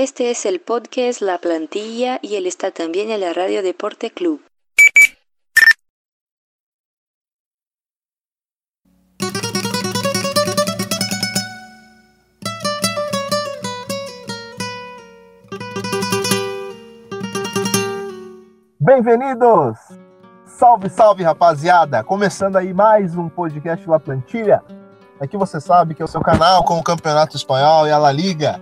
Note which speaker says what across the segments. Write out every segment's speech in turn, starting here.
Speaker 1: Este es el podcast La Plantilla y él está también en la Radio Deporte Club.
Speaker 2: Bem-vindos! Salve, salve, rapaziada! Começando aí mais um podcast La Plantilha. Aqui você sabe que é o seu canal com o Campeonato Espanhol e a La Liga.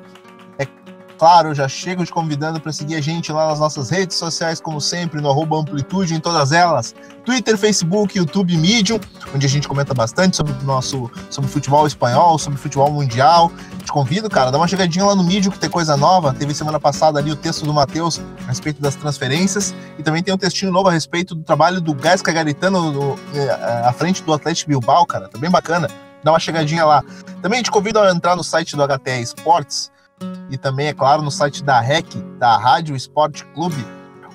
Speaker 2: É claro, já chego te convidando para seguir a gente lá nas nossas redes sociais, como sempre, no arroba Amplitude, em todas elas. Twitter, Facebook, YouTube, Medium, onde a gente comenta bastante sobre o nosso sobre futebol espanhol, sobre futebol mundial. Te convido, cara, dá uma chegadinha lá no Medium que tem coisa nova. Teve semana passada ali o texto do Matheus a respeito das transferências e também tem um textinho novo a respeito do trabalho do Gasca Garitano no, é, à frente do Atlético Bilbao, cara. Tá bem bacana. Dá uma chegadinha lá. Também te convido a entrar no site do HTE Esportes e também, é claro, no site da REC, da Rádio Esporte Clube.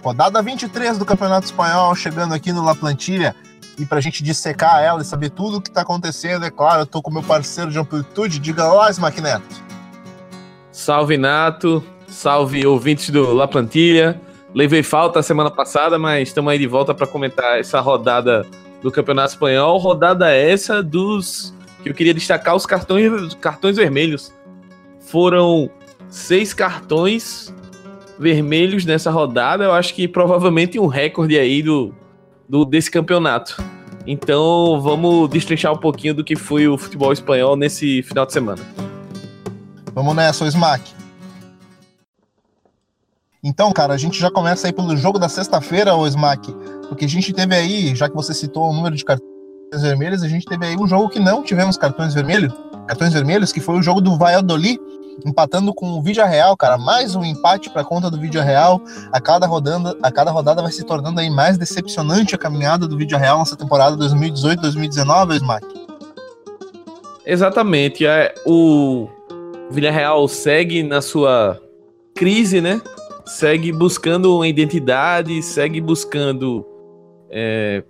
Speaker 2: Rodada 23 do Campeonato Espanhol, chegando aqui no La Plantilha. E para a gente dissecar ela e saber tudo o que está acontecendo, é claro, eu tô com meu parceiro de amplitude. Diga lá, Smack Neto.
Speaker 3: Salve, Nato. Salve, ouvintes do La Plantilha. Levei falta semana passada, mas estamos aí de volta para comentar essa rodada do Campeonato Espanhol. Rodada essa dos que eu queria destacar os cartões, cartões vermelhos. Foram seis cartões vermelhos nessa rodada. Eu acho que provavelmente um recorde aí do, do desse campeonato. Então vamos destrinchar um pouquinho do que foi o futebol espanhol nesse final de semana.
Speaker 2: Vamos nessa, o Smack. Então, cara, a gente já começa aí pelo jogo da sexta-feira, o Smack, porque a gente teve aí, já que você citou o número de cartões vermelhos, a gente teve aí um jogo que não tivemos cartões vermelhos, cartões vermelhos, que foi o jogo do Valladolid, empatando com o Vídeo Real, cara, mais um empate para conta do Vídeo Real. A cada rodada, a cada rodada vai se tornando aí mais decepcionante a caminhada do Vídeo Real nessa temporada 2018-2019, Smack.
Speaker 3: Exatamente, é o Villarreal segue na sua crise, né? Segue buscando uma identidade, segue buscando é,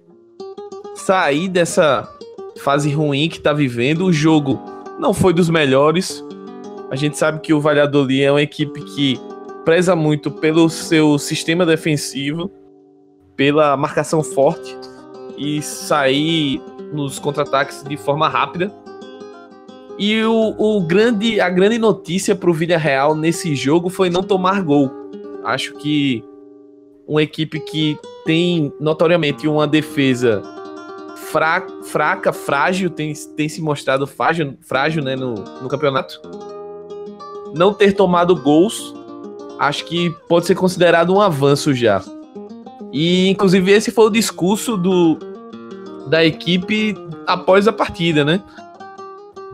Speaker 3: sair dessa fase ruim que tá vivendo. O jogo não foi dos melhores. A gente sabe que o Valladolid é uma equipe que preza muito pelo seu sistema defensivo, pela marcação forte e sair nos contra-ataques de forma rápida. E o, o grande, a grande notícia para o Villarreal nesse jogo foi não tomar gol. Acho que uma equipe que tem notoriamente uma defesa fra, fraca, frágil, tem, tem se mostrado frágil, frágil né, no, no campeonato. Não ter tomado gols, acho que pode ser considerado um avanço já. E inclusive esse foi o discurso do, da equipe após a partida, né?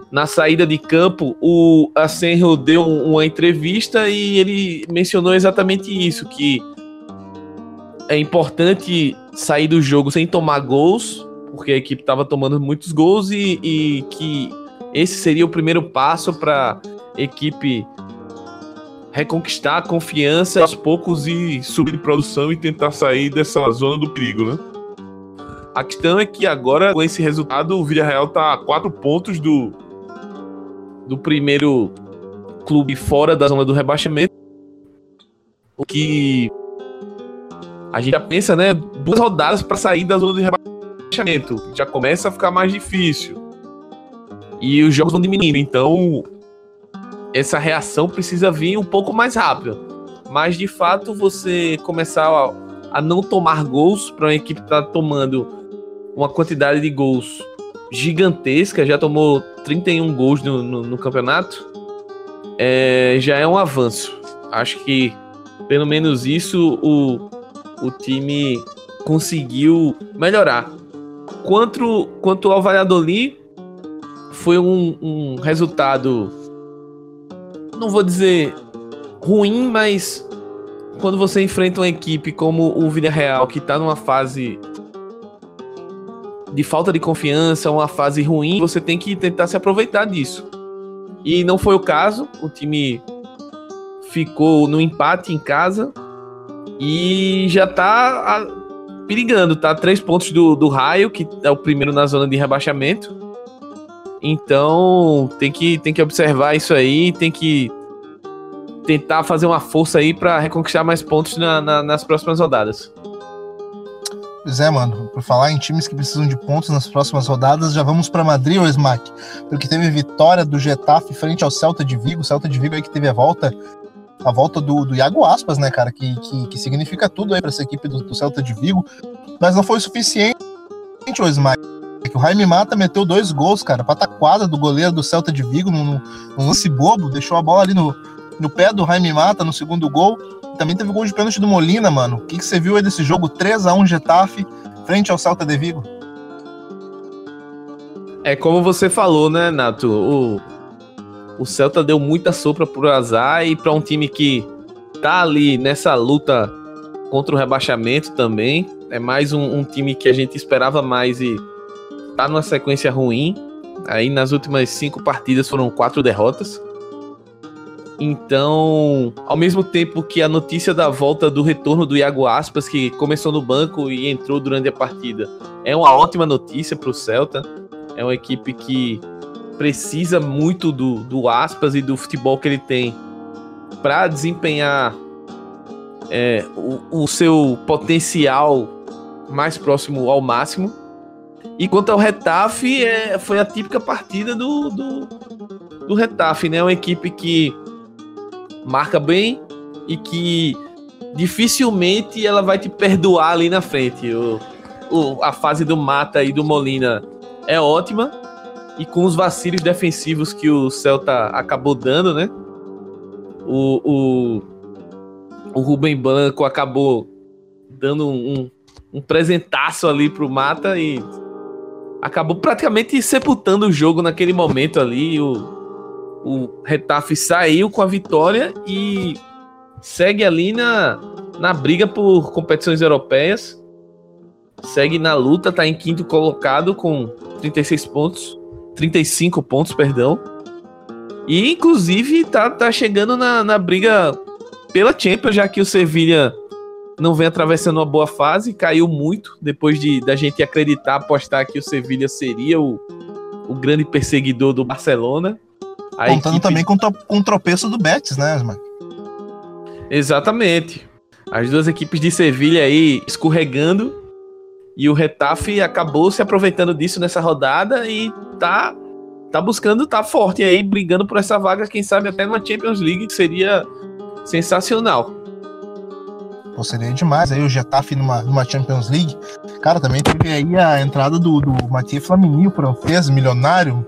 Speaker 3: Na saída de campo, o Asenjo deu uma entrevista e ele mencionou exatamente isso, que é importante sair do jogo sem tomar gols porque a equipe estava tomando muitos gols e, e, que esse seria o primeiro passo para equipe reconquistar a confiança aos poucos e subir de produção e tentar sair dessa zona do perigo, né? A questão é que agora, com esse resultado, o Villarreal está a quatro pontos do, do primeiro clube fora da zona do rebaixamento. O que a gente já pensa, né? Duas rodadas para sair da zona rebaixamento rebaixamento. Já começa a ficar mais difícil. E os jogos vão diminuindo. Então, essa reação precisa vir um pouco mais rápida. Mas, de fato, você começar a, a não tomar gols para uma equipe que está tomando uma quantidade de gols gigantesca, já tomou 31 gols no, no, no campeonato, é, já é um avanço. Acho que, pelo menos isso, o, o time conseguiu melhorar. Quanto, quanto ao Valladolid, foi um, um resultado, não vou dizer ruim, mas quando você enfrenta uma equipe como o Villarreal, que está numa fase de falta de confiança, uma fase ruim, você tem que tentar se aproveitar disso. E não foi o caso, o time ficou no empate em casa e já está perigando, tá? Três pontos do, do Raio, que é o primeiro na zona de rebaixamento. Então, tem que, tem que observar isso aí, tem que tentar fazer uma força aí para reconquistar mais pontos na, na, nas próximas rodadas.
Speaker 2: Pois é, mano. Por falar em times que precisam de pontos nas próximas rodadas, já vamos para Madrid, ou Smack? Porque teve vitória do Getafe frente ao Celta de Vigo. O Celta de Vigo aí que teve a volta a volta do, do Iago Aspas, né, cara? Que, que, que significa tudo aí para essa equipe do, do, Celta de Vigo. Mas não foi suficiente, o Smack. O Jaime Mata meteu dois gols, cara. Pataquada do goleiro do Celta de Vigo num, num lance bobo. Deixou a bola ali no, no pé do Jaime Mata no segundo gol. Também teve gol de pênalti do Molina, mano. O que, que você viu aí desse jogo 3 a 1 Getafe frente ao Celta de Vigo?
Speaker 3: É como você falou, né, Nato? O, o Celta deu muita sopra pro azar e para um time que tá ali nessa luta contra o rebaixamento também. É mais um, um, time que a gente esperava mais e tá numa sequência ruim. Aí nas últimas cinco partidas foram quatro derrotas. Então, ao mesmo tempo que a notícia da volta do retorno do Iago Aspas, que começou no banco e entrou durante a partida, é uma ótima notícia para o Celta. É uma equipe que precisa muito do, do Aspas e do futebol que ele tem para desempenhar é, o, o, seu potencial mais próximo ao máximo. E quanto ao Retafe, é, foi a típica partida do, do, do Retafe, né? Uma equipe que marca bem e que dificilmente ela vai te perdoar ali na frente. O, o, a fase do Mata e do Molina é ótima, e com os vacilos defensivos que o Celta acabou dando, né? O, o, o Rubem Blanco acabou dando um, um presentaço ali pro Mata e acabou praticamente sepultando o jogo naquele momento ali. O, o Retafe saiu com a vitória e segue ali na, na briga por competições europeias. Segue na luta, tá em quinto colocado com 36 pontos. 35 pontos, perdão. E inclusive tá, tá chegando na, na briga pela Champions, já que o Sevilha não vem atravessando uma boa fase, caiu muito depois de da gente acreditar, apostar que o Sevilha seria o, o grande perseguidor do Barcelona.
Speaker 2: A Contando equipe... também com, com o tropeço do Betis, né, Asma?
Speaker 3: Exatamente. As duas equipes de Sevilha aí escorregando e o Retafe acabou se aproveitando disso nessa rodada e tá, tá buscando, tá forte aí, brigando por essa vaga, quem sabe até numa Champions League, que seria sensacional.
Speaker 2: Pô, seria demais aí o Getafe numa, numa Champions League. Cara, também teve aí a entrada do, do Mathieu Flamini, o francês, milionário.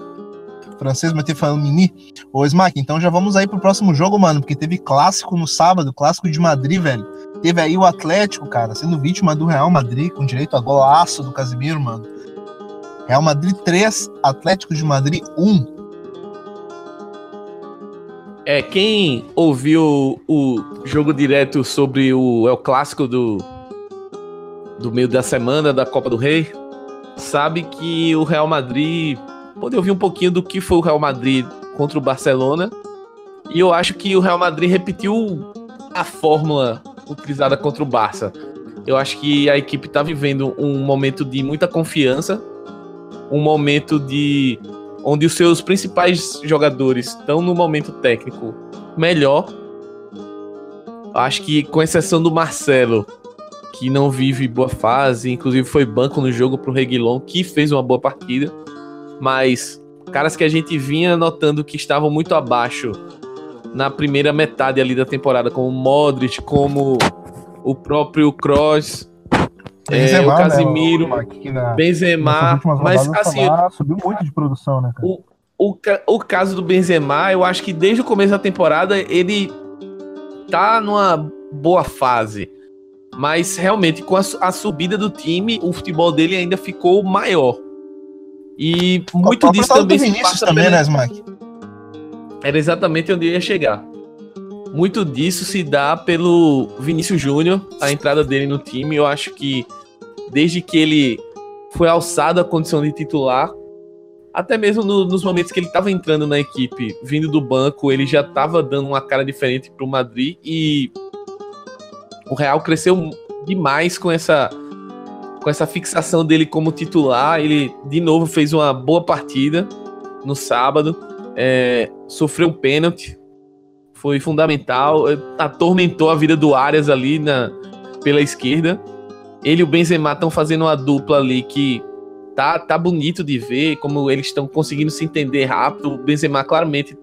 Speaker 2: Francês Mathieu Flamini. Ô, Smack, então já vamos aí pro próximo jogo, mano, porque teve clássico no sábado, clássico de Madrid, velho. Teve aí o Atlético, cara, sendo vítima do Real Madrid, com direito a golaço do Casimiro, mano. Real Madrid 3, Atlético de Madrid 1.
Speaker 3: É, quem ouviu o jogo direto sobre o é o clássico do do meio da semana da Copa do Rei, sabe que o Real Madrid pode ouvir um pouquinho do que foi o Real Madrid contra o Barcelona. E eu acho que o Real Madrid repetiu a fórmula utilizada contra o Barça. Eu acho que a equipe está vivendo um momento de muita confiança, um momento de onde os seus principais jogadores estão no momento técnico melhor. Acho que com exceção do Marcelo, que não vive boa fase, inclusive foi banco no jogo para o Reguilon, que fez uma boa partida, mas caras que a gente vinha notando que estavam muito abaixo na primeira metade ali da temporada, como Modric, como o próprio Kroos, é, o né, Casimiro, né, Benzema, mas assim,
Speaker 2: subiu muito de produção, né,
Speaker 3: cara? O, o, o caso do Benzema, eu acho que desde o começo da temporada ele tá numa boa fase. Mas realmente, com a, a subida do time, o futebol dele ainda ficou maior. E muito disso também se passa também, né, Smack? Era exatamente onde eu ia chegar. Muito disso se dá pelo Vinícius Júnior, a entrada dele no time. Eu acho que desde que ele foi alçado à condição de titular, até mesmo no, nos momentos que ele estava entrando na equipe, vindo do banco, ele já estava dando uma cara diferente para o Madrid e o Real cresceu demais com essa com essa fixação dele como titular. Ele de novo fez uma boa partida no sábado é, sofreu um pênalti. Foi fundamental, atormentou a vida do Arias ali na, pela esquerda. Ele e o Benzema estão fazendo uma dupla ali que tá, tá bonito de ver, como eles estão conseguindo se entender rápido. O Benzema claramente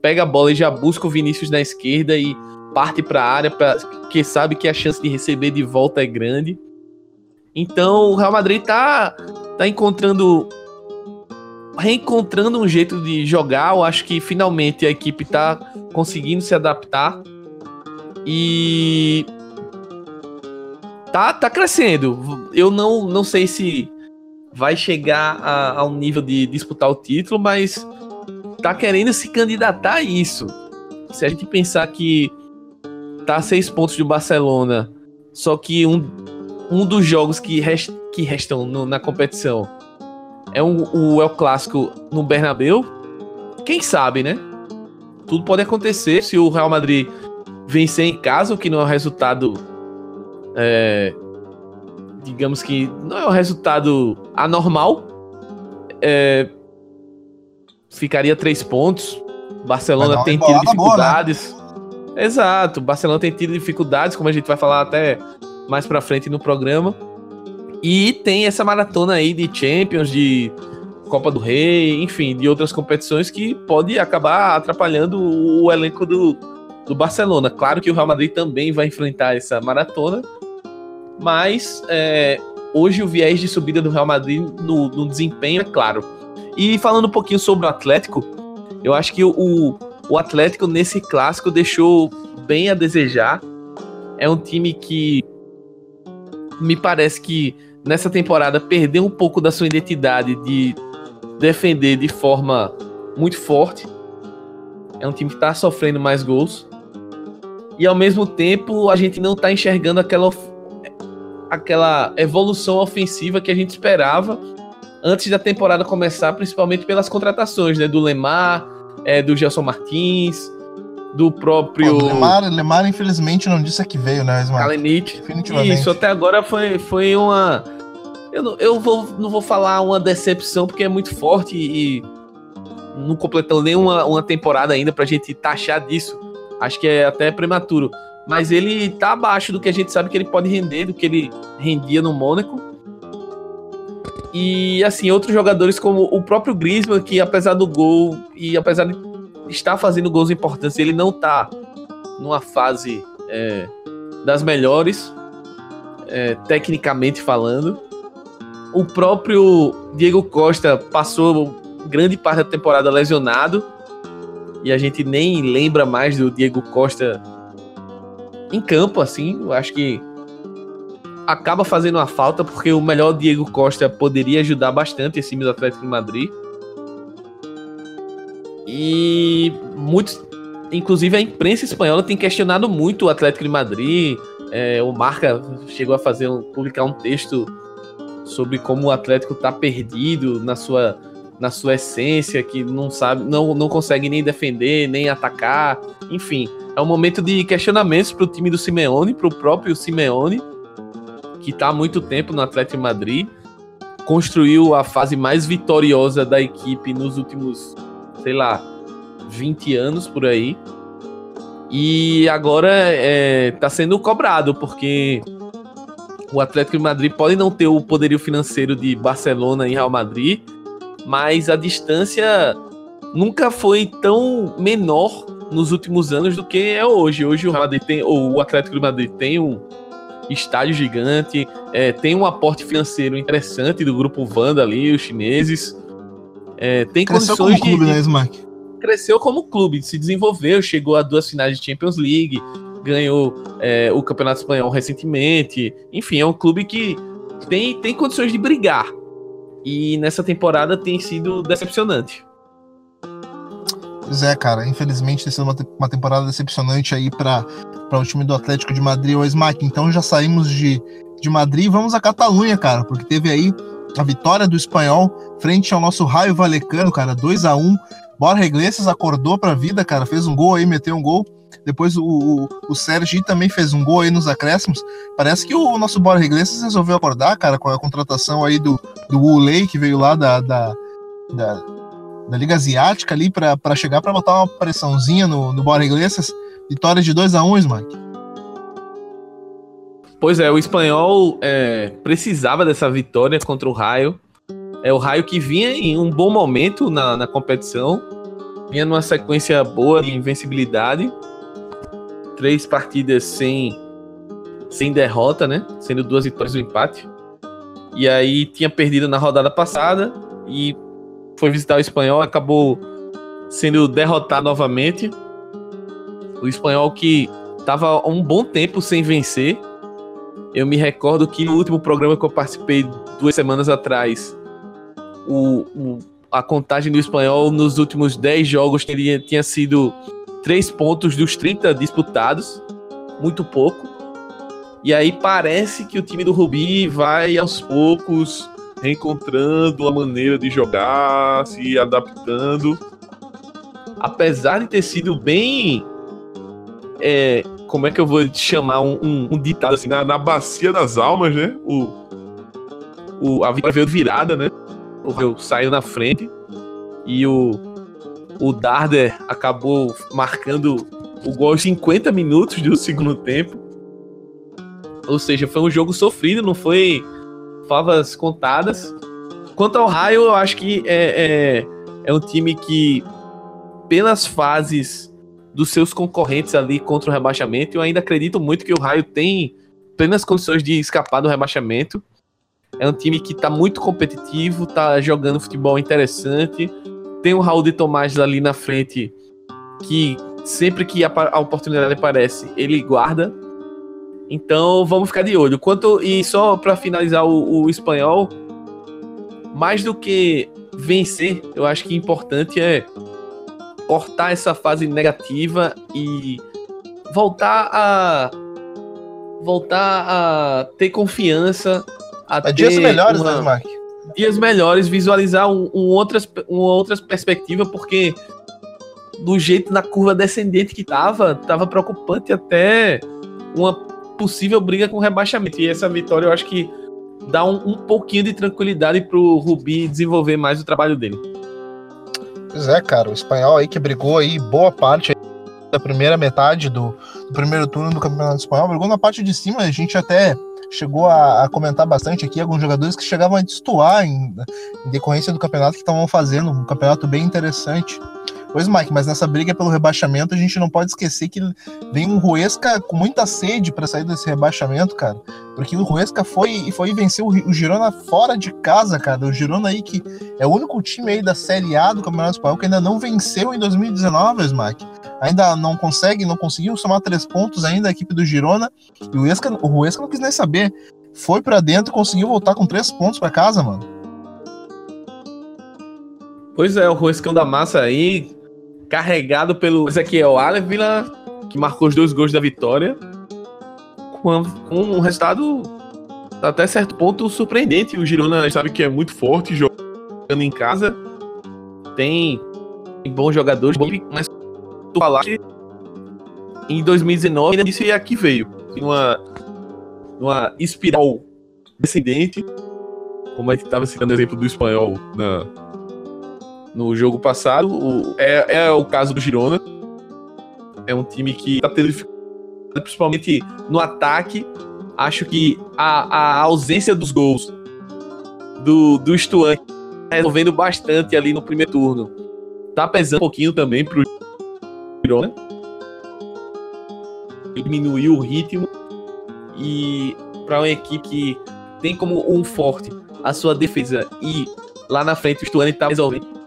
Speaker 3: pega a bola e já busca o Vinícius na esquerda e parte para a área, pra, que sabe que a chance de receber de volta é grande. Então o Real Madrid tá, tá encontrando reencontrando um jeito de jogar. Eu acho que finalmente a equipe tá conseguindo se adaptar e tá, tá crescendo. Eu não, não sei se vai chegar a, ao nível de disputar o título, mas tá querendo se candidatar a isso. Se a gente pensar que tá a seis pontos do Barcelona, só que um, um dos jogos que, rest, que restam no, na competição é um, o El Clássico no Bernabéu, quem sabe, né? Tudo pode acontecer se o Real Madrid vencer em casa, o que não é um resultado. É, digamos que não é um resultado anormal. É, ficaria três pontos. Barcelona tem tido dificuldades. Boa, né? Exato, Barcelona tem tido dificuldades, como a gente vai falar até mais pra frente no programa. E tem essa maratona aí de Champions, de Copa do Rei, enfim, de outras competições que pode acabar atrapalhando o elenco do, do Barcelona. Claro que o Real Madrid também vai enfrentar essa maratona, mas é, hoje o viés de subida do Real Madrid no, no, desempenho é claro. E falando um pouquinho sobre o Atlético, eu acho que o, o Atlético nesse clássico deixou bem a desejar. É um time que me parece que nessa temporada perdeu um pouco da sua identidade de defender de forma muito forte. É um time que está sofrendo mais gols. E ao mesmo tempo a gente não está enxergando aquela, aquela evolução ofensiva que a gente esperava antes da temporada começar, principalmente pelas contratações, né? Do Lemar, é, do Gelson Martins, do próprio. Pô,
Speaker 2: Lemar, Lemar, infelizmente, não disse a que veio, né,
Speaker 3: Ismael? Kalinic. Isso, até agora foi, foi uma eu, não, eu vou, não vou falar uma decepção, porque é muito forte e não completando nenhuma uma temporada ainda pra gente taxar disso. Acho que é até prematuro. Mas ele tá abaixo do que a gente sabe que ele pode render, do que ele rendia no Mônaco. E assim, outros jogadores como o próprio Griezmann, que apesar do gol e apesar de estar fazendo gols importantes, ele não tá numa fase é, das melhores, é, tecnicamente falando. O próprio Diego Costa passou grande parte da temporada lesionado. E a gente nem lembra mais do Diego Costa em campo, assim. Eu acho que acaba fazendo uma falta, porque o melhor Diego Costa poderia ajudar bastante esse time do Atlético de Madrid. E muitos, inclusive a imprensa espanhola tem questionado muito o Atlético de Madrid. É, o Marca chegou a fazer um, publicar um texto sobre como o Atlético tá perdido na sua, na sua essência, que não sabe, não, não consegue nem defender, nem atacar. Enfim, é um momento de questionamentos para o time do Simeone, para o próprio Simeone, que está há muito tempo no Atlético Madrid, construiu a fase mais vitoriosa da equipe nos últimos, sei lá, 20 anos por aí. E agora está é, sendo cobrado, porque o Atlético de Madrid pode não ter o poderio financeiro de Barcelona e Real Madrid, mas a distância nunca foi tão menor nos últimos anos do que é hoje. Hoje o Real Madrid tem, ou o Atlético de Madrid tem um estádio gigante, é, tem um aporte financeiro interessante do grupo Vanda ali, os chineses. É, tem Cresceu condições como clube, de, né, Smack? Cresceu como clube, se desenvolveu, chegou a duas finais de Champions League, ganhou é, o Campeonato Espanhol recentemente. Enfim, é um clube que tem, tem condições de brigar. E nessa temporada tem sido decepcionante.
Speaker 2: Pois é, cara. Infelizmente tem sido uma, uma temporada decepcionante aí para o time do Atlético de Madrid ou Smack. Então já saímos de, de Madrid e vamos à Catalunha, cara, porque teve aí a vitória do espanhol frente ao nosso Raio Valecano, cara, 2 a 1 Borja Iglesias acordou pra vida, cara, fez um gol aí, meteu um gol. Depois o, o, o Sérgio também fez um gol aí nos acréscimos. Parece que o nosso Borja Iglesias resolveu acordar, cara, com a contratação aí do, do Ulei, que veio lá da, da, da da Liga Asiática ali para chegar para botar uma pressãozinha no, no Bora Iglesias. Vitória de 2 a 1 um, Smack.
Speaker 3: Pois é, o espanhol é, precisava dessa vitória contra o Raio. É o Raio que vinha em um bom momento na, na competição, vinha numa sequência boa de invencibilidade. Três partidas sem, sem derrota, né? Sendo duas vitórias e um empate. E aí tinha perdido na rodada passada e foi visitar o espanhol, acabou sendo derrotado novamente. O espanhol que estava um bom tempo sem vencer. Eu me recordo que no último programa que eu participei duas semanas atrás, o, o a contagem do espanhol nos últimos 10 jogos teria, tinha sido 3 pontos dos 30 disputados, muito pouco. E aí parece que o time do Rubi vai aos poucos reencontrando a maneira de jogar, se adaptando. Apesar de ter sido bem. É, como é que eu vou chamar um, um, um ditado assim? Na, na, bacia das almas, né? O, o, a vitória veio virada, né? O Rio saiu na frente e o, o Darder acabou marcando o gol aos 50 minutos do segundo tempo. Ou seja, foi um jogo sofrido, não foi favas contadas. Quanto ao Raio, eu acho que é, é, é um time que, pelas fases dos seus concorrentes ali contra o rebaixamento, eu ainda acredito muito que o Raio tem plenas condições de escapar do rebaixamento. É um time que está muito competitivo, está jogando futebol interessante. Tem o Raul de Tomás ali na frente, que sempre que a, a oportunidade aparece, ele guarda. Então vamos ficar de olho. Quanto e só para finalizar o, o, espanhol, mais do que vencer, eu acho que importante é cortar essa fase negativa e voltar a voltar a ter confiança,
Speaker 2: a é dias melhores, uma, né, Mark?
Speaker 3: Dias melhores, visualizar um, um outras, uma outra perspectiva, porque do jeito na curva descendente que tava, tava preocupante até uma possível briga com rebaixamento. E essa vitória eu acho que dá um, um pouquinho de tranquilidade pro Rubi desenvolver mais o trabalho dele.
Speaker 2: Pois é, cara, o espanhol aí que brigou aí boa parte da primeira metade do, do primeiro turno do Campeonato Espanhol, brigou na parte de cima, a gente até chegou a, a, comentar bastante aqui alguns jogadores que chegavam a destoar em, em decorrência do campeonato que estavam fazendo, um campeonato bem interessante. Pois, Mike, mas nessa briga pelo rebaixamento, a gente não pode esquecer que vem um Ruesca com muita sede para sair desse rebaixamento, cara. Porque o Ruesca foi, foi vencer o Girona fora de casa, cara. O Girona aí que é o único time aí da Série A do Campeonato Espanhol que ainda não venceu em 2019, Smack. Ainda não consegue, não conseguiu somar três pontos ainda a equipe do Girona. E o Ruesca, o Ruesca não quis nem saber. Foi para dentro e conseguiu voltar com três pontos para casa, mano.
Speaker 3: Pois é, o Ruescão da Massa aí carregado pelo Ezequiel Alevila, que marcou os dois gols da vitória, com um resultado até certo ponto surpreendente. O Girona sabe que é muito forte jogando em casa, tem bons jogadores, mas tu falar que em 2019 isso e aqui veio, uma, uma espiral descendente, como a gente estava citando o exemplo do espanhol na, no jogo passado. O, é, é o caso do Girona. É um time que tá tendo dificuldade, principalmente no ataque. Acho que a, a ausência dos gols do, do Stuan tá resolvendo bastante ali no primeiro turno. Tá pesando um pouquinho também pro Girona. Diminuiu o ritmo. E para uma equipe que tem como um forte a sua defesa e lá na frente o Stuane tá resolvendo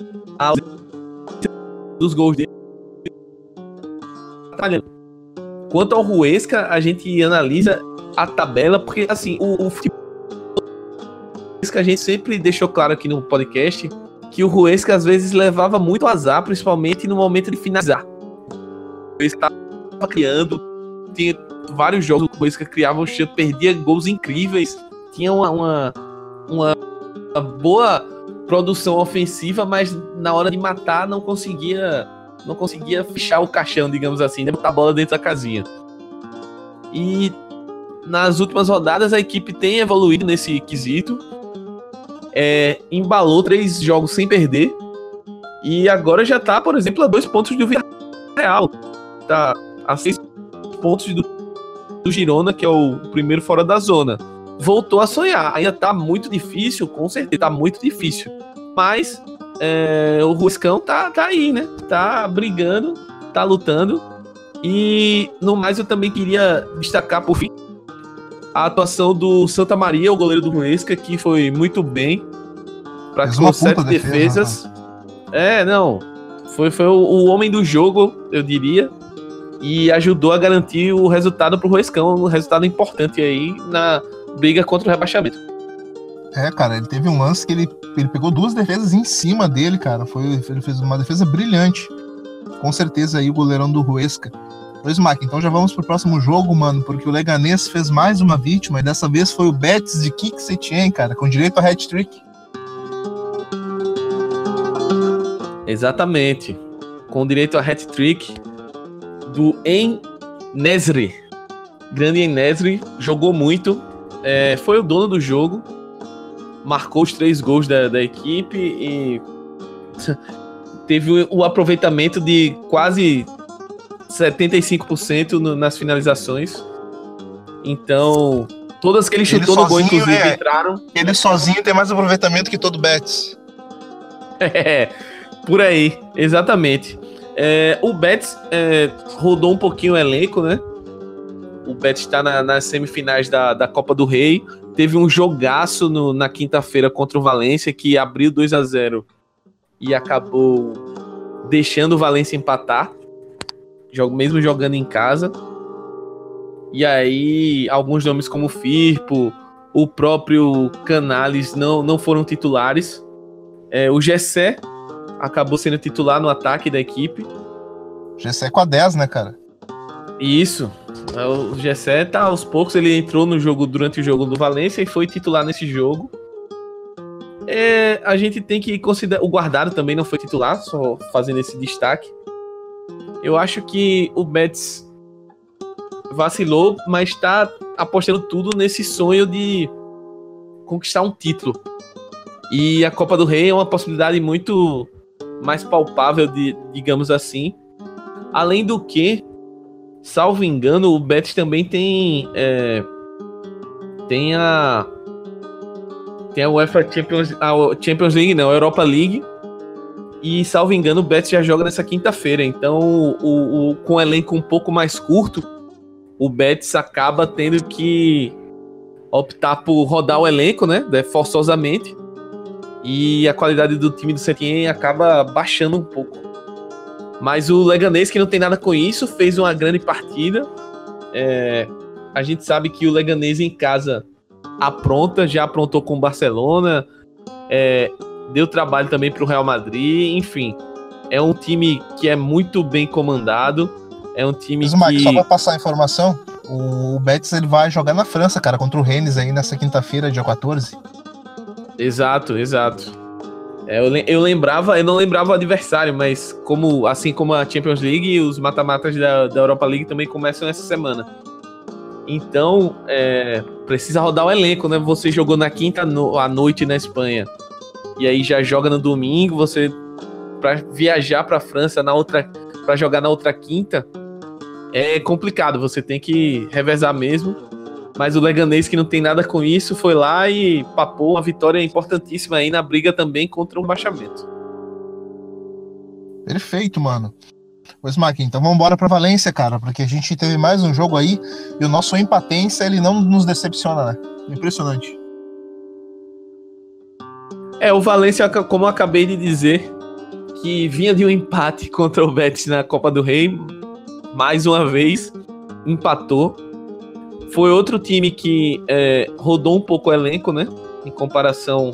Speaker 3: dos gols dele. Quanto ao Ruesca, a gente analisa a tabela, porque assim, o, o futebol que a gente sempre deixou claro aqui no podcast que o Ruesca às vezes levava muito azar, principalmente no momento de finalizar. Estava criando, tinha vários jogos que o Ruesca criava, perdia gols incríveis, tinha uma, uma, uma boa produção ofensiva, mas na hora de matar não conseguia não conseguia fechar o caixão, digamos assim, né? botar a bola dentro da casinha. E nas últimas rodadas a equipe tem evoluído nesse quesito. É, embalou três jogos sem perder. E agora já tá, por exemplo, a dois pontos do Villarreal. Tá a seis pontos do, do Girona, que é o primeiro fora da zona. Voltou a sonhar. Ainda tá muito difícil, com certeza, tá muito difícil. Mas é, o Ruscão tá, tá aí, né? Tá brigando, tá lutando. E no mais eu também queria destacar por fim a atuação do Santa Maria, o goleiro do Ruesca, que foi muito bem. Praticou sete defesas. Defesa, é, não. Foi, foi o, o, homem do jogo, eu diria. E ajudou a garantir o resultado pro Ruescão, um resultado importante aí na briga contra o rebaixamento.
Speaker 2: É, cara, ele teve um lance que ele, ele pegou duas defesas em cima dele, cara. Foi, ele fez uma defesa brilhante. Com certeza aí o goleirão do Ruesca. Pois, Mac, então já vamos pro próximo jogo, mano, porque o Leganês fez mais uma vítima e dessa vez foi o Betis de Kik Setien, cara, com direito a hat-trick.
Speaker 3: Exatamente. Com direito a hat-trick do En Nesri. Grande En Nesri, jogou muito, é, foi o dono do jogo, marcou os três gols da, da equipe e teve o aproveitamento de quase 75% no, nas finalizações. Então, todas que ele chutou ele no gol, inclusive, é, entraram.
Speaker 2: Ele sozinho tem mais aproveitamento que todo Betis.
Speaker 3: É, por aí, exatamente. É, o Betis é, rodou um pouquinho o elenco, né? O Betis está na, nas semifinais da, da Copa do Rei. Teve um jogaço no, na quinta-feira contra o Valência que abriu 2 a 0 e acabou deixando o Valência empatar mesmo jogando em casa. E aí, alguns nomes como Firpo, o próprio Canales não, não foram titulares. É, o Gessé acabou sendo titular no ataque da equipe.
Speaker 2: Gessé com a 10, né, cara?
Speaker 3: Isso. O Gessé tá aos poucos, ele entrou no jogo durante o jogo do Valência e foi titular nesse jogo. É, a gente tem que considerar. O Guardado também não foi titular, só fazendo esse destaque. Eu acho que o Betis vacilou, mas está apostando tudo nesse sonho de conquistar um título. E a Copa do Rei é uma possibilidade muito mais palpável, de, digamos assim. Além do que, salvo engano, o Betis também tem é, tem a tem a UEFA Champions, a Champions League, não, a Europa League, e, salvo engano, o Betis já joga nessa quinta-feira. Então, o, o, com o elenco um pouco mais curto, o Betis acaba tendo que optar por rodar o elenco, né? Forçosamente. E a qualidade do time do Setien acaba baixando um pouco. Mas o Leganês, que não tem nada com isso, fez uma grande partida. É, a gente sabe que o Leganês em casa apronta, já aprontou com o Barcelona. É, deu trabalho também para o Real Madrid, enfim. É um time que é muito bem comandado. É um time Mas, que.
Speaker 2: só para passar a informação, o Betis ele vai jogar na França, cara, contra o Rennes aí nessa quinta-feira, dia 14.
Speaker 3: Exato, exato. É, eu, eu lembrava, eu não lembrava o adversário, mas como assim como a Champions League, os mata-matas da, da Europa League também começam essa semana. Então, é, precisa rodar o elenco, né? Você jogou na quinta no, à noite na Espanha e aí já joga no domingo, você para viajar para França na outra para jogar na outra quinta é complicado, você tem que revezar mesmo. Mas o Leganês que não tem nada com isso foi lá e papou uma vitória importantíssima aí na briga também contra o baixamento.
Speaker 2: Perfeito, mano. Pois, Mac, então vamos embora para Valência, cara, porque a gente teve mais um jogo aí e o nosso empatência ele não nos decepciona, né? Impressionante.
Speaker 3: É, o Valência, como eu acabei de dizer, que vinha de um empate contra o Betis na Copa do Rei, mais uma vez empatou. Foi outro time que é, rodou um pouco o elenco, né? Em comparação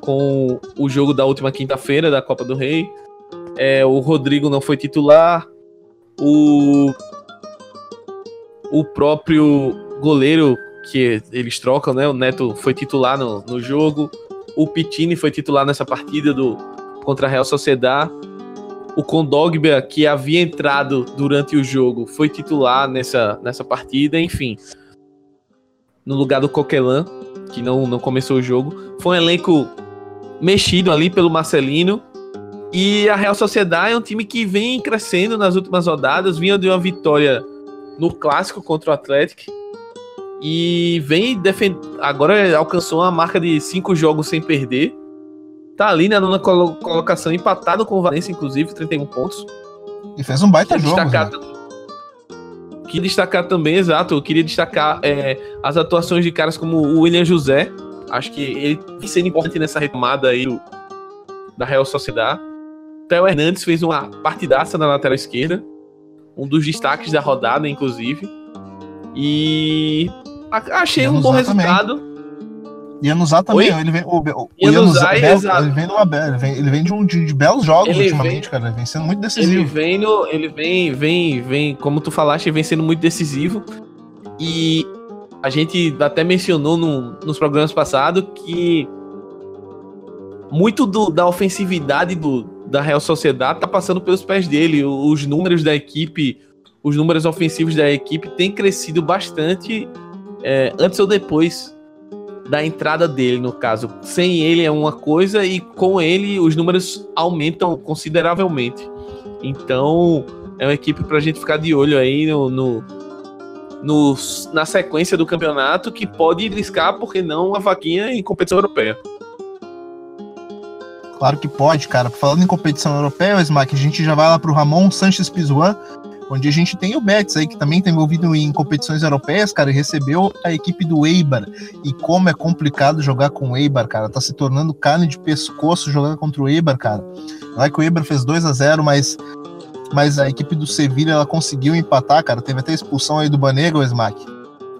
Speaker 3: com o jogo da última quinta-feira da Copa do Rei. É, o Rodrigo não foi titular. O, o próprio goleiro que eles trocam, né? O Neto foi titular no, no jogo. O Pitini foi titular nessa partida do contra a Real Sociedad. O Condogba, que havia entrado durante o jogo, foi titular nessa, nessa partida, enfim. No lugar do Coquelin, que não, não começou o jogo. Foi um elenco mexido ali pelo Marcelino. E a Real Sociedade é um time que vem crescendo nas últimas rodadas, vinha de uma vitória no clássico contra o Atlético e vem defendendo. Agora alcançou uma marca de cinco jogos sem perder. Tá ali na nona colo colocação, empatado com o Valência, inclusive, 31 pontos.
Speaker 2: E fez um baita jogo.
Speaker 3: Destacar, né? Queria destacar também, exato, eu queria destacar é, as atuações de caras como o William José. Acho que ele sendo importante nessa retomada aí do, da Real Sociedade. Theo Hernandes fez uma partidaça na lateral esquerda. Um dos destaques da rodada, inclusive. E achei um bom resultado.
Speaker 2: Também. Yanuzá também, Oi? ele vem, o, o Yanuzá, Yanuzá ele vem ele vem, ele vem de um de, de belos jogos ele ultimamente, vem, cara, ele vem sendo muito decisivo.
Speaker 3: Ele vem no, ele vem, vem, vem, como tu falaste, vem sendo muito decisivo. E a gente até mencionou no, nos programas passados que muito do, da ofensividade do, da Real Sociedade tá passando pelos pés dele. Os números da equipe, os números ofensivos da equipe têm crescido bastante é, antes ou depois da entrada dele, no caso. Sem ele é uma coisa e com ele os números aumentam consideravelmente. Então é uma equipe para a gente ficar de olho aí no, no, no, na sequência do campeonato que pode riscar, porque não, a vaquinha em competição europeia.
Speaker 2: Claro que pode, cara. Falando em competição europeia, Smack, a gente já vai lá pro Ramon Sanches Pizjuan, onde a gente tem o Betis aí, que também está envolvido em competições europeias, cara, e recebeu a equipe do Eibar. E como é complicado jogar com o Eibar, cara, tá se tornando carne de pescoço jogar contra o Eibar, cara. É que o Eibar fez 2 a 0 mas, mas a equipe do Sevilha, ela conseguiu empatar, cara, teve até expulsão aí do Banega, o Smack.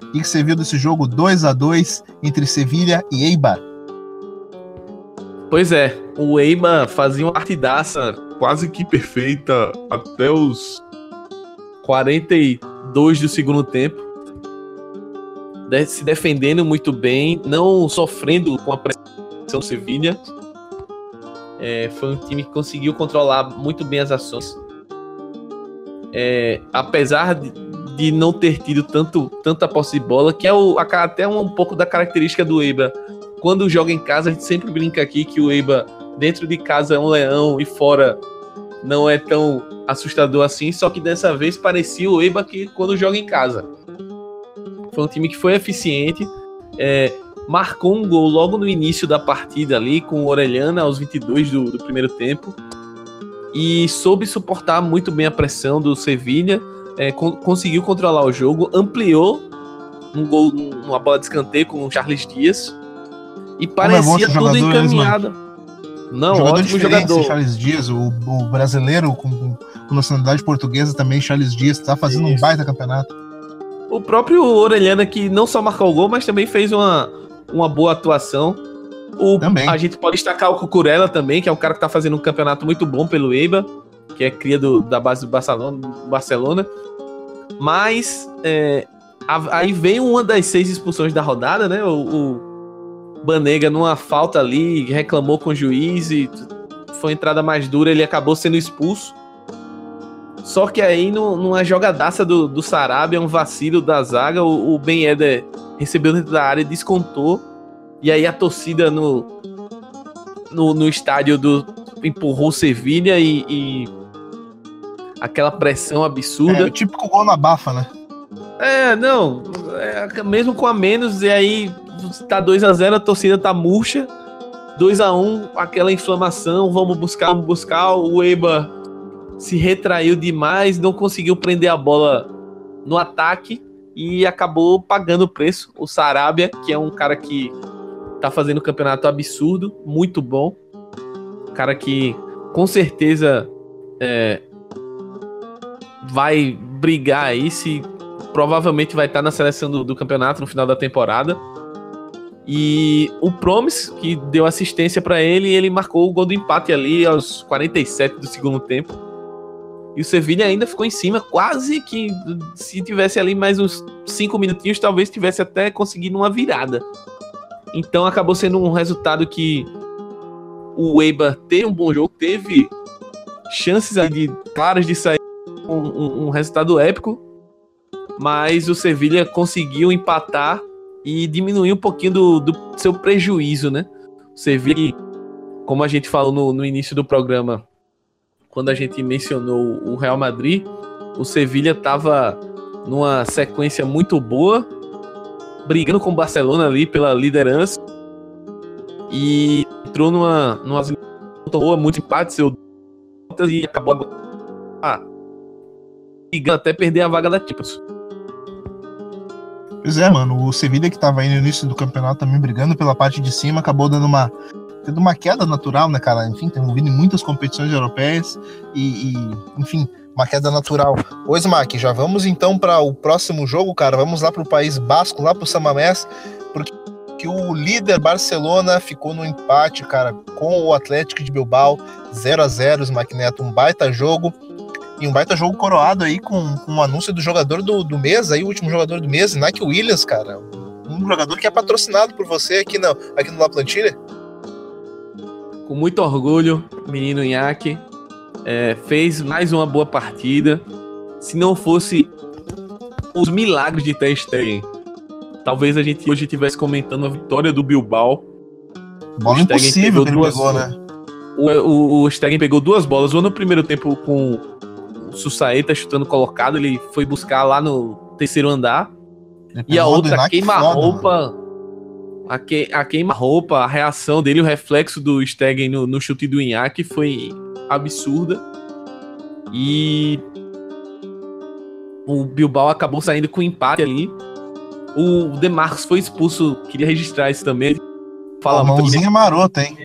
Speaker 2: O que você viu desse jogo 2 a 2 entre Sevilha e Eibar?
Speaker 3: Pois é, o Eibar fazia uma partidaça quase que perfeita até os 42 do segundo tempo. Se defendendo muito bem, não sofrendo com a pressão do Sevilha. É, foi um time que conseguiu controlar muito bem as ações. É, apesar de, de, não ter tido tanto, tanta posse de bola, que é o, até um, um pouco da característica do Eibar. Quando joga em casa, a gente sempre brinca aqui que o Eibar, dentro de casa, é um leão e fora não é tão assustador assim, só que dessa vez parecia o Eibar que quando joga em casa. Foi um time que foi eficiente, é, marcou um gol logo no início da partida ali, com o Orelhana aos 22 do, do primeiro tempo, e soube suportar muito bem a pressão do Sevilha, é, con conseguiu controlar o jogo, ampliou um gol, uma bola de escanteio com o Charles Dias, e é parecia é tudo encaminhado.
Speaker 2: Não, jogador ótimo jogador. Charles Dias, o, o brasileiro com, com, nacionalidade portuguesa também, Charles Dias, tá fazendo Isso. um baita campeonato.
Speaker 3: O próprio Orelhana, que não só marcou o gol, mas também fez uma, uma boa atuação. O, também. A gente pode destacar o Cucurella também, que é um cara que tá fazendo um campeonato muito bom pelo EIBA, que é cria do, da base do Barcelona. Barcelona. Mas é, aí vem uma das seis expulsões da rodada, né? O, o Banega numa falta ali, reclamou com o juiz e foi entrada mais dura, ele acabou sendo expulso. Só que aí, no, numa jogadaça do, do Sarabia, um vacilo da zaga, o, o Ben Eder recebeu dentro da área, descontou. E aí a torcida no, no, no estádio do empurrou o Sevilha e, e, aquela pressão absurda. É, o
Speaker 2: típico gol na bafa, né?
Speaker 3: É, não. É, mesmo com a menos, e aí tá 2 a 0 a torcida tá murcha. 2 a 1 aquela inflamação, vamos buscar, vamos buscar. O Eba se retraiu demais, não conseguiu prender a bola no ataque e acabou pagando o preço. O Sarabia, que é um cara que tá fazendo um campeonato absurdo, muito bom. Cara que com certeza é, vai brigar aí se provavelmente vai estar na seleção do, do campeonato no final da temporada. E o Promise, que deu assistência para ele, ele marcou o gol do empate ali aos 47 do segundo tempo. E o Sevilha ainda ficou em cima, quase que se tivesse ali mais uns 5 minutinhos, talvez tivesse até conseguido uma virada. Então acabou sendo um resultado que o Eibar teve um bom jogo, teve chances de, claras de sair um, um, um resultado épico, mas o Sevilha conseguiu empatar e diminuir um pouquinho do, do seu prejuízo, né? O Sevilha, como a gente falou no, no início do programa, quando a gente mencionou o Real Madrid, o Sevilha estava numa sequência muito boa, brigando com o Barcelona ali pela liderança e entrou numa, numa boa, muitos empates e acabou ah, brigando até perder a vaga da Champions.
Speaker 2: Pois é, mano, o Sevilha que estava aí no início do campeonato também brigando pela parte de cima, acabou dando uma tendo uma queda natural, né, cara? Enfim, tem vindo em muitas competições europeias e, e enfim, uma queda natural. Ô, Smack, já vamos então para o próximo jogo, cara. Vamos lá para o País Basco, lá para o Samamés, porque que o líder Barcelona ficou no empate, cara, com o Atlético de Bilbao, 0 a 0 Smack Neto, um baita jogo. E um baita jogo coroado aí com, com o anúncio do jogador do, do mês, aí o último jogador do mês, Nike Williams, cara. Um jogador que é patrocinado por você aqui no, aqui no La Plantilha
Speaker 3: com muito orgulho, menino Inhaque. É, fez mais uma boa partida. Se não fosse os milagres de Ter Stegen, talvez a gente hoje estivesse comentando a vitória do Bilbao.
Speaker 2: Bola impossível que duas, pegou, né?
Speaker 3: O, o, o Stegen pegou duas bolas, uma no primeiro tempo com o Sussaeta chutando colocado, ele foi buscar lá no terceiro andar. E a outra queima-roupa a, que, a queima-roupa, a reação dele, o reflexo do Stegen no, no chute do Inhaque foi absurda. E o Bilbao acabou saindo com empate ali. O Demarcos foi expulso, queria registrar isso também.
Speaker 2: Fala Pô, mãozinha marota, hein?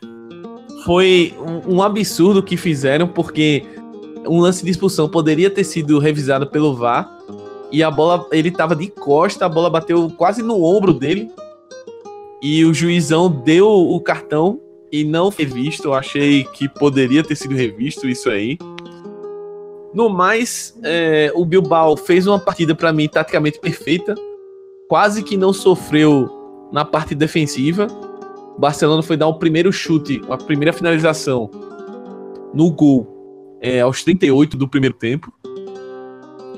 Speaker 3: Foi um, um absurdo que fizeram, porque um lance de expulsão poderia ter sido revisado pelo VAR. E a bola, ele tava de costa, a bola bateu quase no ombro dele e o juizão deu o cartão e não foi visto. Eu achei que poderia ter sido revisto isso aí. No mais, é, o Bilbao fez uma partida para mim taticamente perfeita. Quase que não sofreu na parte defensiva. O Barcelona foi dar o primeiro chute, a primeira finalização no gol é, aos 38 do primeiro tempo.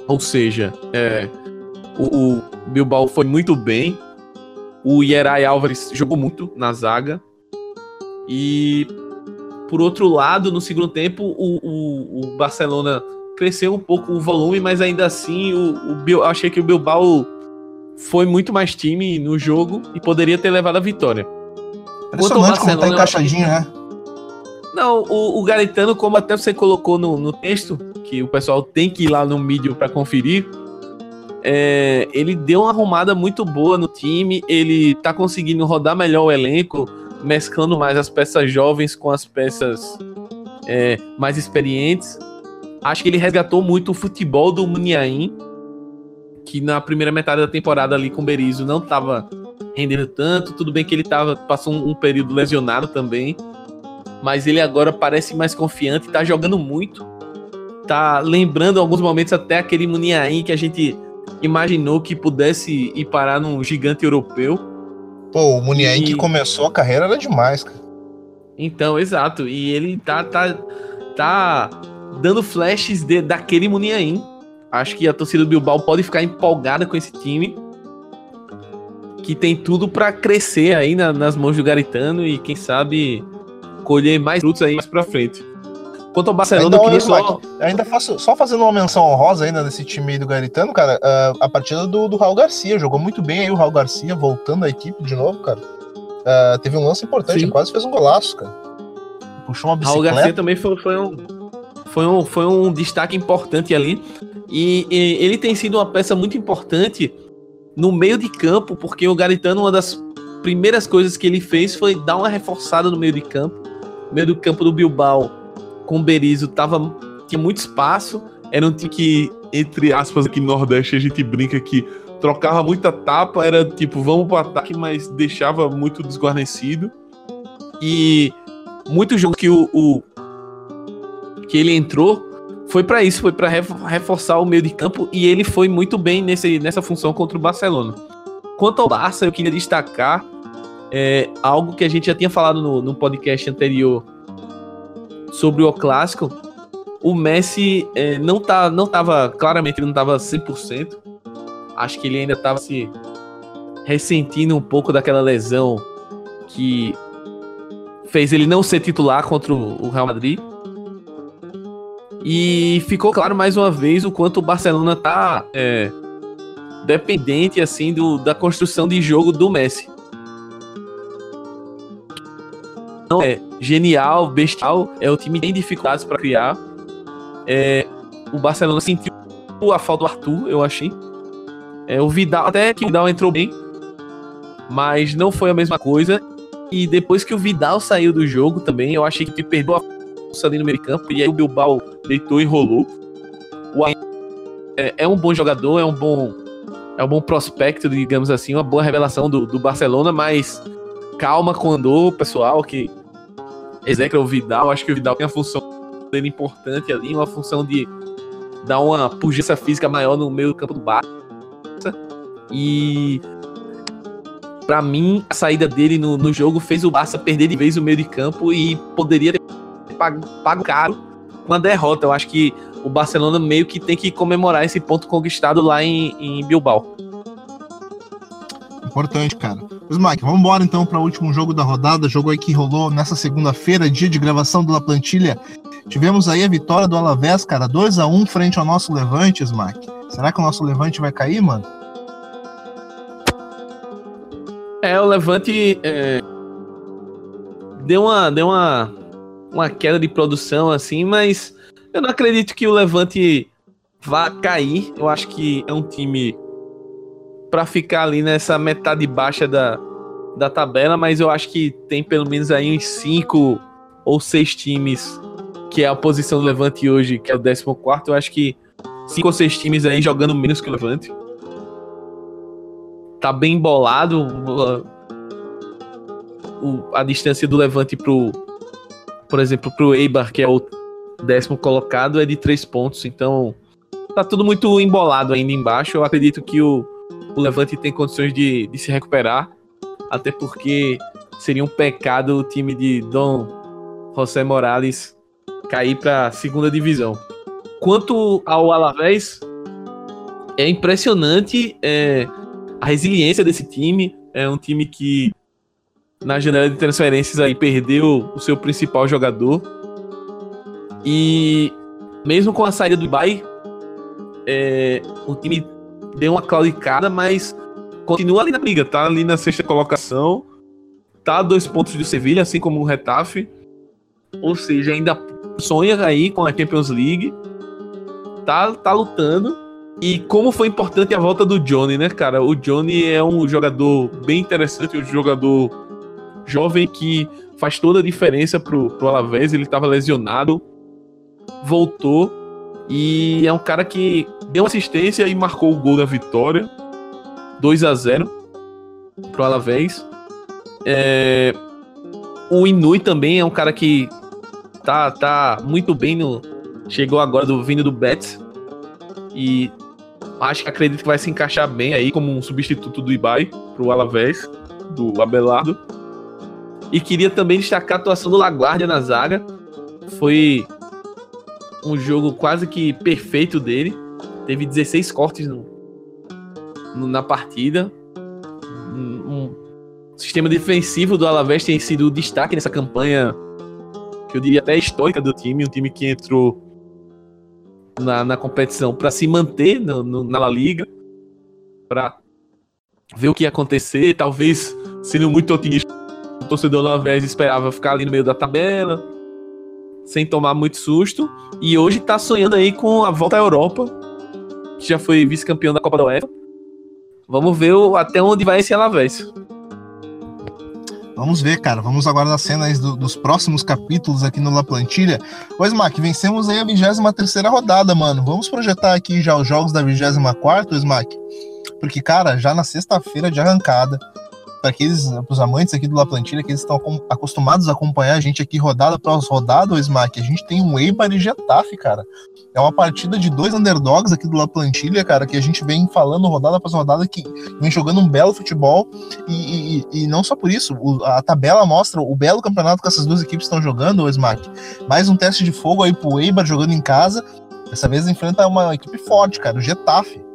Speaker 3: Ou seja, é, o, o Bilbao foi muito bem. O Yeray Álvares jogou muito na zaga. E por outro lado, no segundo tempo, o, o, o Barcelona cresceu um pouco o volume, mas ainda assim o, o achei que o Bilbao foi muito mais time no jogo e poderia ter levado a vitória.
Speaker 2: Barcelona, como tá encaixadinho, né?
Speaker 3: Não, o, o Garitano, como até você colocou no, no texto, que o pessoal tem que ir lá no mídia para conferir, é, ele deu uma arrumada muito boa no time, ele tá conseguindo rodar melhor o elenco, mesclando mais as peças jovens com as peças é, mais experientes. Acho que ele resgatou muito o futebol do Muniain, que na primeira metade da temporada ali com o Berizzo não tava rendendo tanto. Tudo bem que ele tava, passou um, um período lesionado também, mas ele agora parece mais confiante, tá jogando muito. Tá lembrando em alguns momentos até aquele Muniain que a gente imaginou que pudesse ir parar num gigante europeu.
Speaker 2: Pô, o Muniain e... que começou a carreira era demais, cara.
Speaker 3: Então, exato. E ele tá, tá, tá dando flashes de, daquele Muniain. Acho que a torcida do Bilbao pode ficar empolgada com esse time. Que tem tudo para crescer aí na, nas mãos do Garitano e quem sabe colher mais frutos aí mais pra frente. Quanto ao Barcelona, ainda, eu queria só...
Speaker 2: ainda faço, só fazendo uma menção honrosa ainda nesse time aí do Garitano, cara, uh, a partida do, do Raul Garcia, jogou muito bem aí o Raul Garcia, voltando à equipe de novo, cara. Uh, teve um lance importante, Sim. quase fez um golaço, cara.
Speaker 3: Puxou uma bicicleta. Raul Garcia também foi, foi, um, foi, um, foi um destaque importante ali. E, e ele tem sido uma peça muito importante no meio de campo, porque o Garitano, uma das primeiras coisas que ele fez foi dar uma reforçada no meio de campo. Meio do campo do Bilbao com o Berizzo tava, tinha muito espaço. Era um time que, entre aspas, aqui no Nordeste a gente brinca que trocava muita tapa, era tipo, vamos pro ataque, mas deixava muito desguarnecido. E muito jogo que o, o que ele entrou foi para isso, foi para reforçar o meio de campo e ele foi muito bem nesse, nessa função contra o Barcelona. Quanto ao Barça, eu queria destacar é, algo que a gente já tinha falado no, no podcast anterior sobre o clássico, o Messi é, não tá, não tava, claramente ele não tava 100%. Acho que ele ainda tava se ressentindo um pouco daquela lesão que fez ele não ser titular contra o Real Madrid. E ficou claro mais uma vez o quanto o Barcelona tá é, dependente assim do, da construção de jogo do Messi. Não é genial, bestial, é o time tem dificuldades para criar. É, o Barcelona sentiu a falta do Arthur, eu achei. É, o Vidal, até que o Vidal entrou bem, mas não foi a mesma coisa. E depois que o Vidal saiu do jogo também, eu achei que perdeu a força ali no meio campo. E aí o Bilbao deitou e rolou. O é, é, um bom jogador, é um bom é um bom prospecto, digamos assim, uma boa revelação do, do Barcelona, mas calma com o Andor, pessoal, que o Vidal. Acho que o Vidal tem a função dele importante ali, uma função de dar uma pujança física maior no meio do campo do Barça. E para mim, a saída dele no, no jogo fez o Barça perder de vez o meio de campo e poderia ter pago, pago caro com a derrota. Eu acho que o Barcelona meio que tem que comemorar esse ponto conquistado lá em, em Bilbao.
Speaker 2: Importante, cara. Mas, Mike, vamos embora então para o último jogo da rodada. Jogo aí que rolou nessa segunda-feira, dia de gravação do La Plantilha. Tivemos aí a vitória do Alavés, cara, 2 a 1 frente ao nosso Levante, Mike. Será que o nosso Levante vai cair, mano?
Speaker 3: É, o Levante é, deu uma deu uma uma queda de produção assim, mas eu não acredito que o Levante vá cair. Eu acho que é um time para ficar ali nessa metade baixa da, da tabela, mas eu acho que tem pelo menos aí uns cinco ou seis times que é a posição do Levante hoje, que é o 14. Eu acho que cinco ou seis times aí jogando menos que o Levante tá bem embolado. A distância do Levante pro, por exemplo, pro Eibar, que é o décimo colocado, é de três pontos. Então, tá tudo muito embolado ainda embaixo. Eu acredito que o, o Levante tem condições de, de se recuperar, até porque seria um pecado o time de Dom José Morales cair para segunda divisão. Quanto ao Alavés, é impressionante é, a resiliência desse time. É um time que na janela de transferências aí perdeu o seu principal jogador. E mesmo com a saída do Ibai, é, o time deu uma claudicada, mas continua ali na briga, tá ali na sexta colocação, tá a dois pontos do Sevilha, assim como o Retafe. Ou seja, ainda sonha aí com a Champions League. Tá, tá lutando. E como foi importante a volta do Johnny, né, cara? O Johnny é um jogador bem interessante, um jogador jovem que faz toda a diferença pro, pro Alavés. Ele estava lesionado, voltou e é um cara que deu assistência e marcou o gol da vitória. 2 a 0 pro Alavés. É... O Inui também é um cara que tá, tá muito bem no. Chegou agora do vindo do Betis. E Acho que acredito que vai se encaixar bem aí como um substituto do Ibai pro Alavés, do Abelardo. E queria também destacar a atuação do Laguardia na zaga. Foi um jogo quase que perfeito dele. Teve 16 cortes no, no, na partida. Um, um sistema defensivo do Alavés tem sido o destaque nessa campanha, que eu diria até histórica do time. Um time que entrou na, na competição para se manter no, no, na La Liga, para ver o que ia acontecer. Talvez, sendo muito otimista, o torcedor do Alavés esperava ficar ali no meio da tabela, sem tomar muito susto. E hoje está sonhando aí com a volta à Europa, que já foi vice-campeão da Copa da UEFA. Vamos ver o, até onde vai esse Alavés.
Speaker 2: Vamos ver, cara. Vamos agora nas cenas do, dos próximos capítulos aqui no La Plantilha. Pois, Smack, vencemos aí a 23 rodada, mano. Vamos projetar aqui já os jogos da 24, Smack? Porque, cara, já na sexta-feira de arrancada, para aqueles, os amantes aqui do La Plantilha, que eles estão acostumados a acompanhar a gente aqui rodada após rodada, o Smack, a gente tem um Eibar e Getafe, cara. É uma partida de dois underdogs aqui do La Plantilha, cara, que a gente vem falando rodada após rodada, que vem jogando um belo futebol, e, e, e não só por isso, a tabela mostra o belo campeonato que essas duas equipes estão jogando, o Smack. Mais um teste de fogo aí pro Eibar jogando em casa, dessa vez enfrenta uma equipe forte, cara, o Getafe.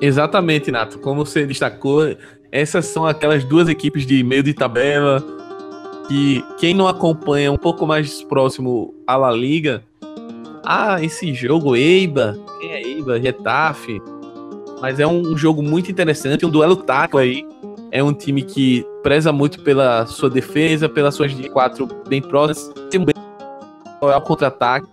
Speaker 3: Exatamente, Nato. Como você destacou, essas são aquelas duas equipes de meio de tabela, que quem não acompanha um pouco mais próximo a La Liga, ah, esse jogo, Eiba, quem é Eiba? Retafe. Mas é um jogo muito interessante, um duelo tático aí. É um time que preza muito pela sua defesa, pelas suas de quatro bem próximas. Tem um bem ao contra-ataque,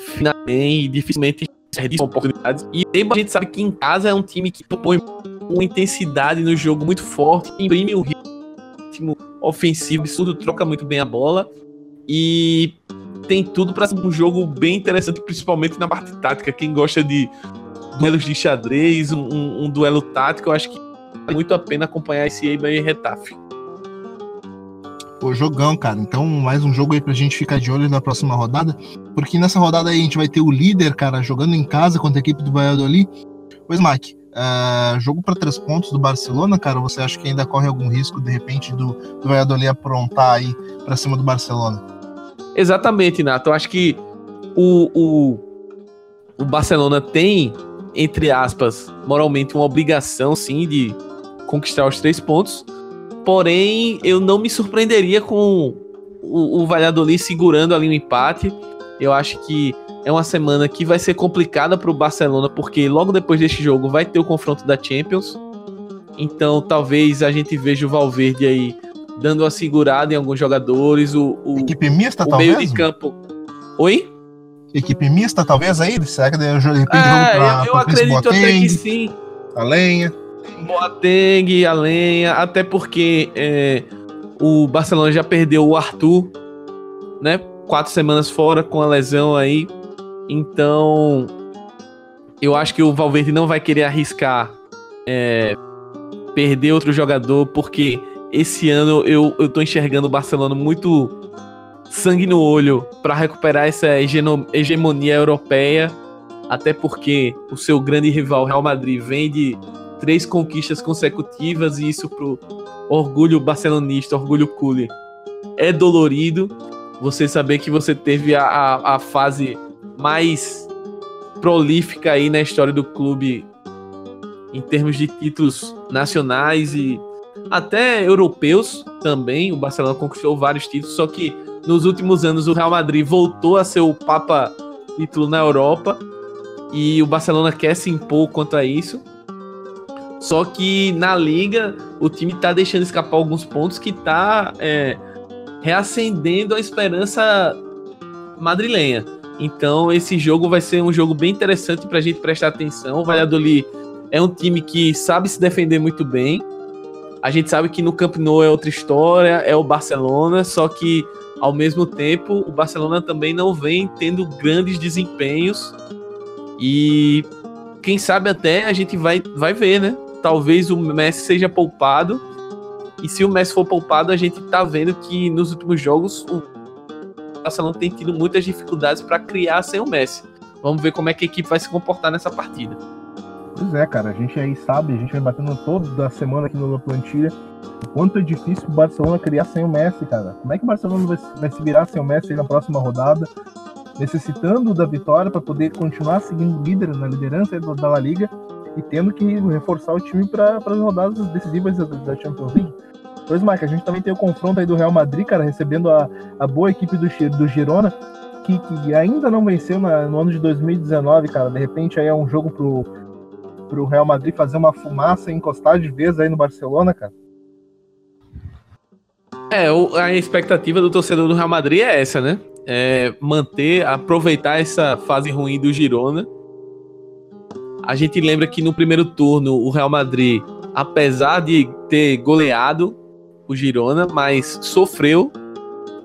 Speaker 3: finalmente dificilmente desperdiça oportunidades. E a gente sabe que em casa é um time que põe uma intensidade no jogo muito forte, imprime um ritmo ofensivo absurdo, troca muito bem a bola e tem tudo para ser um jogo bem interessante, principalmente na parte tática. Quem gosta de duelos de xadrez, um, um, um duelo tático, eu acho que vale muito a pena acompanhar esse Eibar e Retafe.
Speaker 2: Pô, jogão, cara. Então, mais um jogo aí pra gente ficar de olho na próxima rodada. Porque nessa rodada aí a gente vai ter o líder, cara, jogando em casa contra a equipe do Valladolid. Pois, Mac, uh, jogo para três pontos do Barcelona, cara, você acha que ainda corre algum risco, de repente, do, do Valladolid aprontar aí pra cima do Barcelona?
Speaker 3: Exatamente, Nato. Eu acho que o, o, o Barcelona tem, entre aspas, moralmente uma obrigação, sim, de conquistar os três pontos. Porém, eu não me surpreenderia com o, o Valladolid segurando ali o empate. Eu acho que é uma semana que vai ser complicada para o Barcelona, porque logo depois deste jogo vai ter o confronto da Champions. Então, talvez a gente veja o Valverde aí dando uma segurada em alguns jogadores. O, o
Speaker 2: equipe mista,
Speaker 3: o
Speaker 2: talvez?
Speaker 3: meio de campo. Oi?
Speaker 2: Equipe mista, talvez aí? Será que de repente
Speaker 3: é, pra, eu, eu acredito até que sim.
Speaker 2: A lenha.
Speaker 3: Boateng, a lenha, até porque é, o Barcelona já perdeu o Arthur, né? Quatro semanas fora com a lesão aí. Então, eu acho que o Valverde não vai querer arriscar é, perder outro jogador, porque esse ano eu, eu tô enxergando o Barcelona muito sangue no olho para recuperar essa hegemonia europeia, até porque o seu grande rival Real Madrid vem de três conquistas consecutivas e isso pro orgulho barcelonista, orgulho cule, é dolorido. Você saber que você teve a, a, a fase mais prolífica aí na história do clube em termos de títulos nacionais e até europeus também. O Barcelona conquistou vários títulos, só que nos últimos anos o Real Madrid voltou a ser o papa título na Europa e o Barcelona quer se impor quanto a isso. Só que na liga o time tá deixando escapar alguns pontos que tá é, reacendendo a esperança madrilenha. Então esse jogo vai ser um jogo bem interessante pra gente prestar atenção. O Valladolid é um time que sabe se defender muito bem. A gente sabe que no Camp Nou é outra história, é o Barcelona, só que ao mesmo tempo o Barcelona também não vem tendo grandes desempenhos. E quem sabe até a gente vai, vai ver, né? Talvez o Messi seja poupado. E se o Messi for poupado, a gente tá vendo que nos últimos jogos o Barcelona tem tido muitas dificuldades para criar sem o Messi. Vamos ver como é que a equipe vai se comportar nessa partida.
Speaker 2: Pois é, cara, a gente aí sabe, a gente vem batendo toda semana aqui no Plantilha, o quanto é difícil o Barcelona criar sem o Messi, cara. Como é que o Barcelona vai, se virar sem o Messi na próxima rodada? Necessitando da vitória para poder continuar seguindo líder na liderança da La Liga e tendo que reforçar o time para as rodadas decisivas da, Champions League. Pois, Mike, a gente também tem o confronto aí do Real Madrid, cara, recebendo a, a boa equipe do, do Girona, que, que ainda não venceu na, no ano de 2019, cara. De repente aí é um jogo pro, pro Real Madrid fazer uma fumaça e encostar de vez aí no Barcelona, cara.
Speaker 3: É, a expectativa do torcedor do Real Madrid é essa, né? É manter, aproveitar essa fase ruim do Girona a gente lembra que no primeiro turno o Real Madrid, apesar de ter goleado o Girona, mas sofreu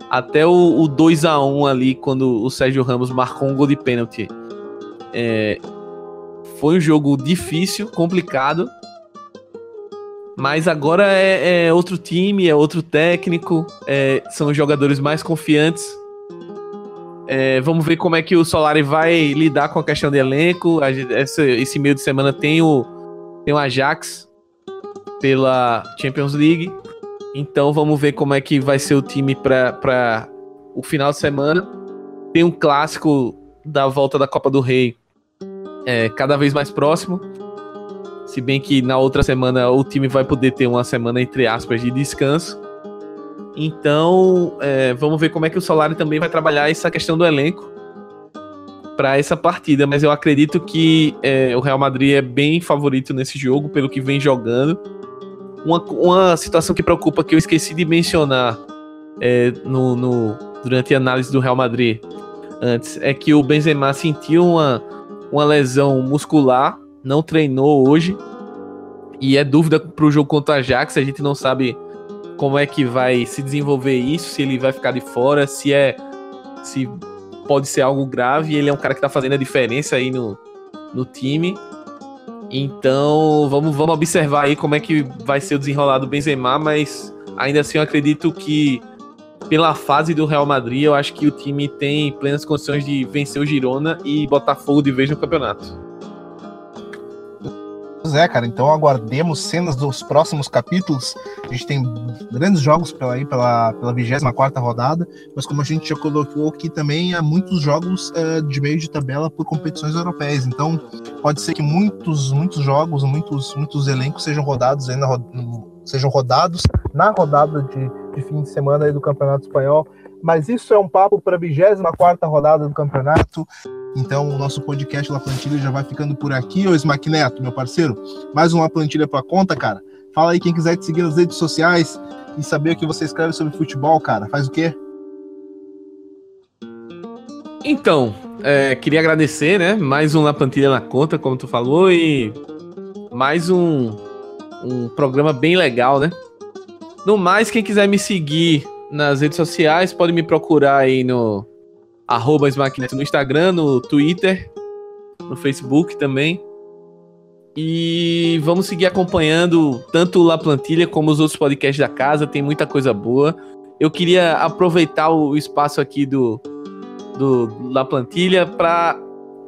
Speaker 3: até o, o 2 a 1 ali quando o Sérgio Ramos marcou um gol de pênalti. É, foi um jogo difícil, complicado. Mas agora é, é outro time, é outro técnico, é, são jogadores mais confiantes. É, vamos ver como é que o Solari vai lidar com a questão de elenco. esse, esse meio de semana tem o, tem o Ajax pela Champions League. Então vamos ver como é que vai ser o time para o final de semana. Tem um clássico da volta da Copa do Rei é, cada vez mais próximo. Se bem que na outra semana o time vai poder ter uma semana, entre aspas, de descanso. Então, é, vamos ver como é que o Solari também vai trabalhar essa questão do elenco para essa partida. Mas eu acredito que é, o Real Madrid é bem favorito nesse jogo, pelo que vem jogando. Uma, uma situação que preocupa, que eu esqueci de mencionar é, no, no, durante a análise do Real Madrid antes, é que o Benzema sentiu uma, uma lesão muscular, não treinou hoje. E é dúvida para o jogo contra a Ajax, a gente não sabe como é que vai se desenvolver isso, se ele vai ficar de fora, se é se pode ser algo grave, ele é um cara que tá fazendo a diferença aí no, no time. Então, vamos, vamos observar aí como é que vai ser o desenrolar do Benzema, mas ainda assim eu acredito que pela fase do Real Madrid, eu acho que o time tem plenas condições de vencer o Girona e botar fogo de vez no campeonato.
Speaker 2: Pois é, cara, então aguardemos cenas dos próximos capítulos. A gente tem grandes jogos pela, aí, pela, pela 24 rodada, mas como a gente já colocou aqui também, há muitos jogos uh, de meio de tabela por competições europeias. Então, pode ser que muitos, muitos jogos, muitos, muitos elencos sejam rodados ainda sejam rodados na rodada de, de fim de semana do Campeonato Espanhol. Mas isso é um papo para a 24 rodada do campeonato. Então, o nosso podcast La Plantilha já vai ficando por aqui. Ô Smack Neto, meu parceiro, mais uma plantilha para conta, cara. Fala aí quem quiser te seguir nas redes sociais e saber o que você escreve sobre futebol, cara. Faz o quê?
Speaker 3: Então, é, queria agradecer, né? Mais um La Plantilha na conta, como tu falou, e mais um, um programa bem legal, né? No mais, quem quiser me seguir nas redes sociais, pode me procurar aí no arroba Smacknet no Instagram, no Twitter, no Facebook também. E vamos seguir acompanhando tanto o La Plantilha como os outros podcasts da casa, tem muita coisa boa. Eu queria aproveitar o espaço aqui do, do La Plantilha para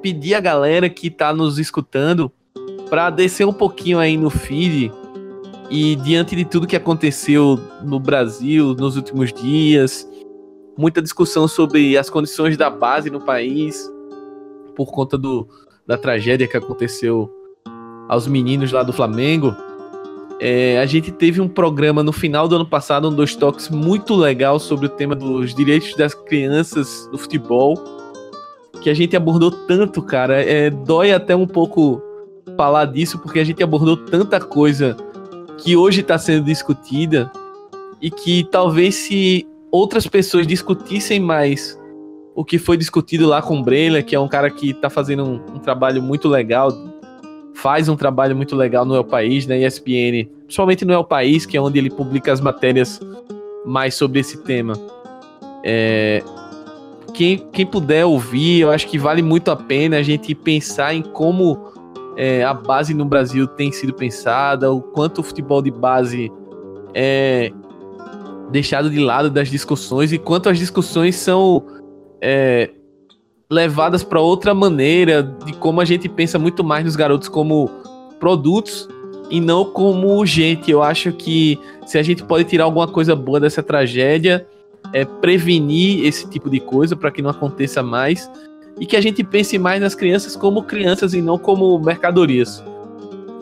Speaker 3: pedir a galera que está nos escutando para descer um pouquinho aí no feed e diante de tudo que aconteceu no Brasil nos últimos dias, muita discussão sobre as condições da base no país por conta do, da tragédia que aconteceu aos meninos lá do Flamengo. É, a gente teve um programa no final do ano passado, um dos toques muito legal sobre o tema dos direitos das crianças do futebol, que a gente abordou tanto, cara. É, dói até um pouco falar disso, porque a gente abordou tanta coisa que hoje está sendo discutida e que talvez se outras pessoas discutissem mais o que foi discutido lá com o Breila, que é um cara que está fazendo um, um, trabalho muito legal, faz um trabalho muito legal no El País, na ESPN, principalmente no El País, que é onde ele publica as matérias mais sobre esse tema. É, quem, quem puder ouvir, eu acho que vale muito a pena a gente pensar em como é, a base no Brasil tem sido pensada, o quanto o futebol de base é deixado de lado das discussões e quanto as discussões são é, levadas para outra maneira de como a gente pensa muito mais nos garotos como produtos e não como gente. Eu acho que se a gente pode tirar alguma coisa boa dessa tragédia, é prevenir esse tipo de coisa para que não aconteça mais e que a gente pense mais nas crianças como crianças e não como mercadorias.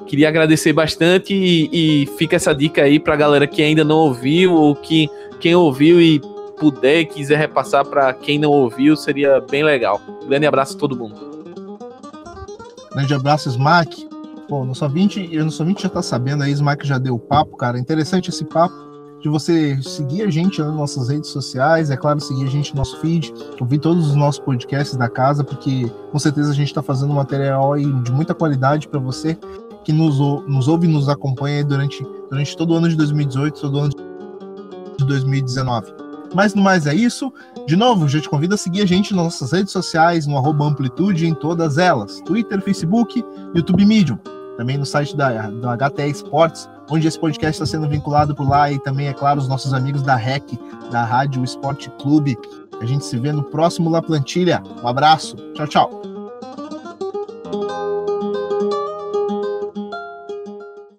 Speaker 3: Queria agradecer bastante e, e fica essa dica aí pra galera que ainda não ouviu ou que quem ouviu e puder quiser repassar para quem não ouviu, seria bem legal. grande abraço a todo mundo.
Speaker 2: Grande abraço, Smack. Pô, no só 20, eu no só 20 já tá sabendo aí, Smack já deu o papo, cara. Interessante esse papo de você seguir a gente nas nossas redes sociais, é claro, seguir a gente no nosso feed, ouvir todos os nossos podcasts da casa, porque com certeza a gente está fazendo material aí de muita qualidade para você que nos, nos ouve e nos acompanha durante, durante todo o ano de 2018, todo o ano de 2019. Mas no mais é isso. De novo, já te convido a seguir a gente nas nossas redes sociais, no Amplitude, em todas elas: Twitter, Facebook, YouTube Medium. Também no site da, do HTE Esportes, onde esse podcast está sendo vinculado por lá, e também, é claro, os nossos amigos da REC, da Rádio Esporte Clube. A gente se vê no próximo La Plantilha. Um abraço. Tchau, tchau.